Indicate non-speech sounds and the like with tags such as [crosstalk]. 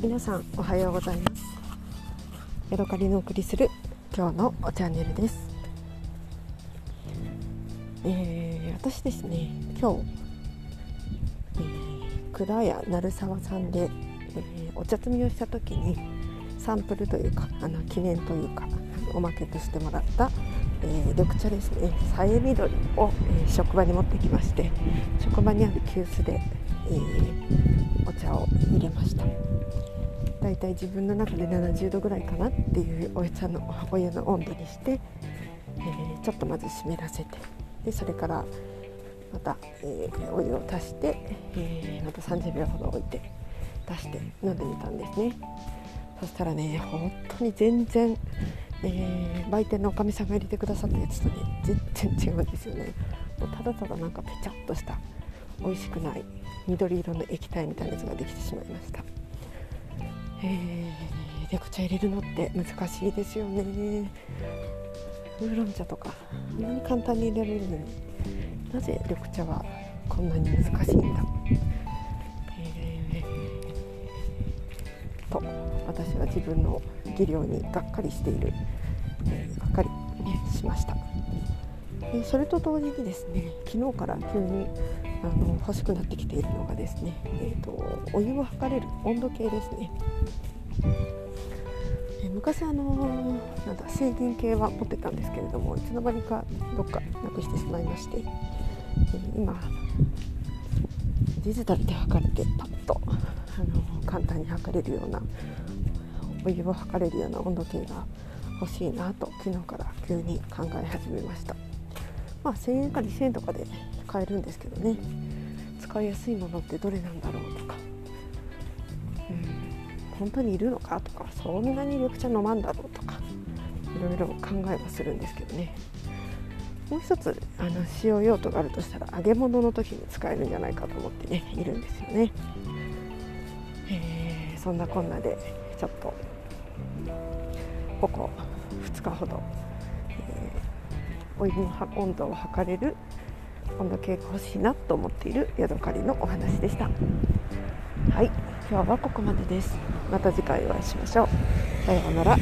皆さんおはようございます。ヤドカリのお送りする今日のチャンネルです、えー、私ですね今日、えー、蔵屋鳴沢さんで、えー、お茶摘みをした時にサンプルというかあの記念というかおまけとしてもらったえー、緑茶ですね。さえ緑を、えー、職場に持ってきまして職場にある急須で、えー、お茶を入れました。だいたい自分の中で70度ぐらいかなっていうお茶の [laughs] お湯の温度にして、えー、ちょっとまず湿らせてでそれからまた、えー、お湯を足して、えー、また30秒ほど置いて出して飲んでみたんですね。そしたらね本当に全然、えー、売店のおかみさんが入れてくださったやつとね全然違うんですよね。もうただただなんかペチャッとした美味しくない緑色の液体みたいなやつができてしまいました。えー、緑茶入れるのって難しいですよね。ウーロン茶とかこんなに簡単に入れられるのに。なぜ緑茶はこんなに難しいんだ、えー、と私は自分の技量にがっかりしている、えー、がっかり、しました、えそれと同時にですね昨日から急にあの欲しくなってきているのがですね、えーと、お湯を測れる温度計ですね。え昔あのなんだ制限計は持ってたんですけれどもいつの間にかどっかなくしてしまいまして、え今デジタルで測れてパッとあの簡単に測れるようなお湯を測れるような温度計が欲しいなと昨日から急に考え始めました。まあ、1000円か2000円とかで買えるんですけどね。使いやすいものってどれなんだろうとか、うん、本当にいるのかとかそんなに緑茶飲まんだろうとかいろいろ考えはするんですけどね。もう一つあの使用用途があるとしたら揚げ物の時に使えるんじゃないかと思ってねいるんですよね、えー、そんなこんなでちょっとここ2日ほど、お湯の温度を測れる温度計が欲しいなと思っているヤドカリのお話でした。はい今日はここまでです。また次回お会いしましょう。さようなら。